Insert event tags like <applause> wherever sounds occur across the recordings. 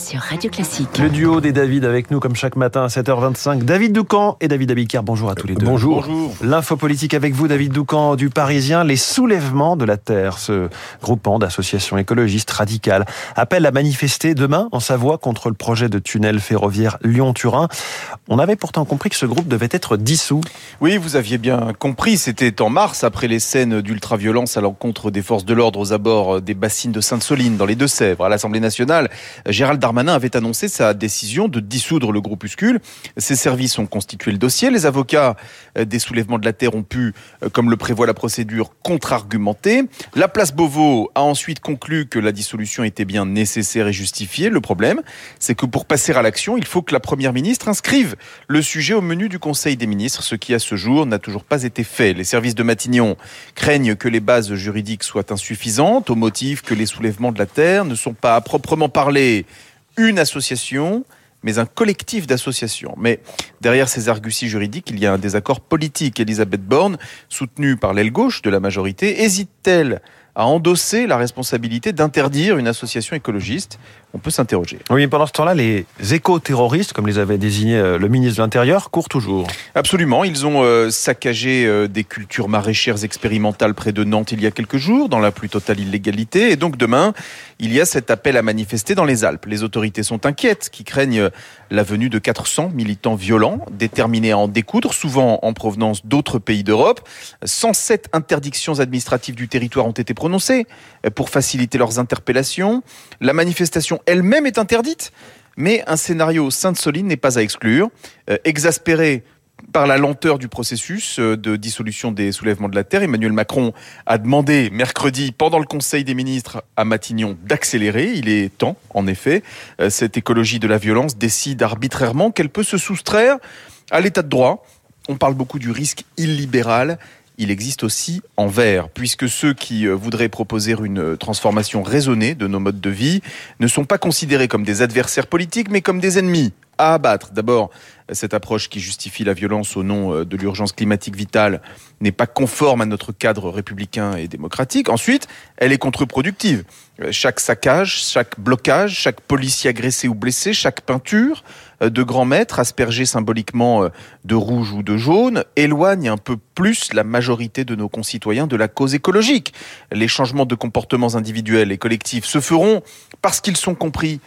sur Radio Classique. Le duo des David avec nous comme chaque matin à 7h25. David Doucan et David Abicard. Bonjour à tous les deux. Bonjour. L'info politique avec vous, David Doucan du Parisien. Les soulèvements de la Terre, ce groupement d'associations écologistes radicales, appelle à manifester demain en Savoie contre le projet de tunnel ferroviaire Lyon-Turin. On avait pourtant compris que ce groupe devait être dissous. Oui, vous aviez bien compris. C'était en mars, après les scènes d'ultraviolence à l'encontre des forces de l'ordre aux abords des bassines de Sainte-Soline, dans les Deux-Sèvres. À l'Assemblée nationale, Gérald Darmanin avait annoncé sa décision de dissoudre le groupuscule. Ses services ont constitué le dossier. Les avocats des soulèvements de la Terre ont pu, comme le prévoit la procédure, contre-argumenter. La place Beauvau a ensuite conclu que la dissolution était bien nécessaire et justifiée. Le problème, c'est que pour passer à l'action, il faut que la Première ministre inscrive le sujet au menu du Conseil des ministres, ce qui à ce jour n'a toujours pas été fait. Les services de Matignon craignent que les bases juridiques soient insuffisantes au motif que les soulèvements de la Terre ne sont pas à proprement parler une association, mais un collectif d'associations. Mais derrière ces arguties juridiques, il y a un désaccord politique. Elisabeth Borne, soutenue par l'aile gauche de la majorité, hésite-t-elle à endosser la responsabilité d'interdire une association écologiste on peut s'interroger. Oui, pendant ce temps-là, les éco-terroristes, comme les avait désignés euh, le ministre de l'Intérieur, courent toujours. Absolument. Ils ont euh, saccagé euh, des cultures maraîchères expérimentales près de Nantes il y a quelques jours, dans la plus totale illégalité. Et donc demain, il y a cet appel à manifester dans les Alpes. Les autorités sont inquiètes, qui craignent la venue de 400 militants violents, déterminés à en découdre, souvent en provenance d'autres pays d'Europe. 107 interdictions administratives du territoire ont été prononcées pour faciliter leurs interpellations. La manifestation elle-même est interdite. Mais un scénario Sainte-Soline n'est pas à exclure. Euh, exaspéré par la lenteur du processus euh, de dissolution des soulèvements de la Terre, Emmanuel Macron a demandé mercredi, pendant le Conseil des ministres à Matignon, d'accélérer. Il est temps, en effet. Euh, cette écologie de la violence décide arbitrairement qu'elle peut se soustraire à l'état de droit. On parle beaucoup du risque illibéral il existe aussi en vert, puisque ceux qui euh, voudraient proposer une euh, transformation raisonnée de nos modes de vie ne sont pas considérés comme des adversaires politiques, mais comme des ennemis à abattre. D'abord, cette approche qui justifie la violence au nom euh, de l'urgence climatique vitale n'est pas conforme à notre cadre républicain et démocratique. Ensuite, elle est contre-productive. Chaque saccage, chaque blocage, chaque policier agressé ou blessé, chaque peinture de grands maîtres aspergée symboliquement de rouge ou de jaune éloigne un peu plus la majorité de nos concitoyens de la cause écologique. Les changements de comportements individuels et collectifs se feront parce qu'ils sont compris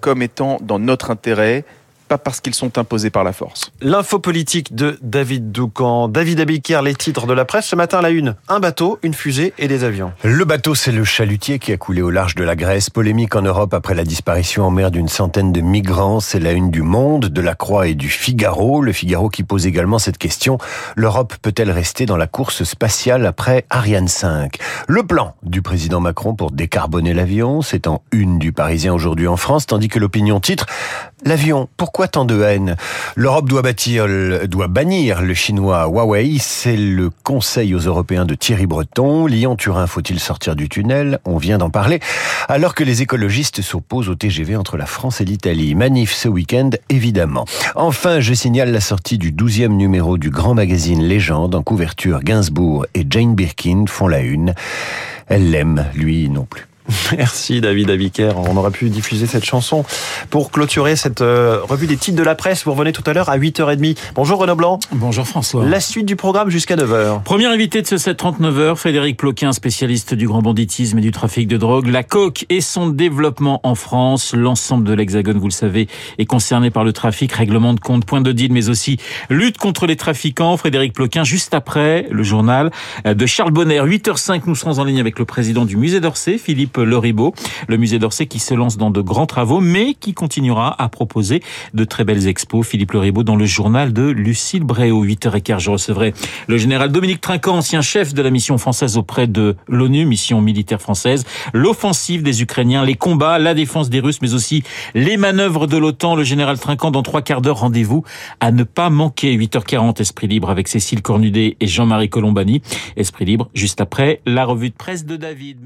comme étant dans notre intérêt pas parce qu'ils sont imposés par la force. L'info politique de David Doucan. David Abiquière, les titres de la presse ce matin à la une. Un bateau, une fusée et des avions. Le bateau, c'est le chalutier qui a coulé au large de la Grèce. Polémique en Europe après la disparition en mer d'une centaine de migrants. C'est la une du Monde, de la Croix et du Figaro. Le Figaro qui pose également cette question. L'Europe peut-elle rester dans la course spatiale après Ariane 5 Le plan du président Macron pour décarboner l'avion, c'est en une du Parisien aujourd'hui en France, tandis que l'opinion titre L'avion, pourquoi tant de haine? L'Europe doit, bâtir, doit bannir le chinois Huawei. C'est le conseil aux Européens de Thierry Breton. Lyon-Turin, faut-il sortir du tunnel? On vient d'en parler. Alors que les écologistes s'opposent au TGV entre la France et l'Italie. Manif ce week-end, évidemment. Enfin, je signale la sortie du 12e numéro du grand magazine Légende en couverture. Gainsbourg et Jane Birkin font la une. Elle l'aime, lui non plus. <laughs> Merci David Abiker. On aurait pu diffuser cette chanson pour clôturer cette euh, revue des titres de la presse. Vous revenez tout à l'heure à 8h30. Bonjour Renaud Blanc. Bonjour François. La suite du programme jusqu'à 9h. Premier invité de ce 7h39, Frédéric Ploquin, spécialiste du grand banditisme et du trafic de drogue. La coque et son développement en France. L'ensemble de l'Hexagone, vous le savez, est concerné par le trafic, règlement de compte, point de deal, mais aussi lutte contre les trafiquants. Frédéric Ploquin, juste après le journal de Charles Bonner. 8h05, nous serons en ligne avec le président du musée d'Orsay, Philippe Loribo, le musée d'Orsay qui se lance dans de grands travaux, mais qui continuera à proposer de très belles expos. Philippe Loribo dans le journal de Lucille Bréau. 8h15, je recevrai le général Dominique Trinquant, ancien chef de la mission française auprès de l'ONU, mission militaire française, l'offensive des Ukrainiens, les combats, la défense des Russes, mais aussi les manœuvres de l'OTAN. Le général Trinquant dans trois quarts d'heure, rendez-vous à ne pas manquer. 8h40, Esprit Libre avec Cécile Cornudet et Jean-Marie Colombani. Esprit Libre, juste après la revue de presse de David.